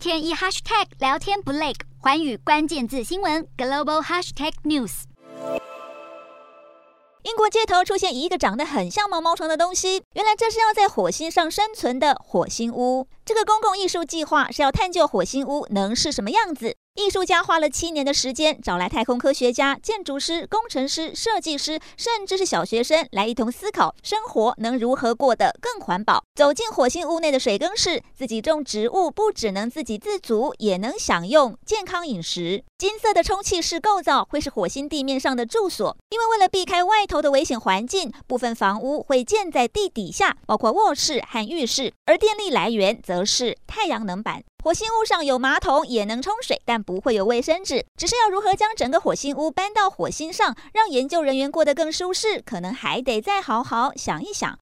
天一 hashtag 聊天不累，环宇关键字新闻 global hashtag news。英国街头出现一个长得很像毛毛虫的东西，原来这是要在火星上生存的火星屋。这个公共艺术计划是要探究火星屋能是什么样子。艺术家花了七年的时间，找来太空科学家、建筑师、工程师、设计师，甚至是小学生，来一同思考生活能如何过得更环保。走进火星屋内的水耕室，自己种植物，不只能自给自足，也能享用健康饮食。金色的充气式构造会是火星地面上的住所，因为为了避开外头的危险环境，部分房屋会建在地底下，包括卧室和浴室，而电力来源则是太阳能板。火星屋上有马桶，也能冲水，但不会有卫生纸。只是要如何将整个火星屋搬到火星上，让研究人员过得更舒适，可能还得再好好想一想。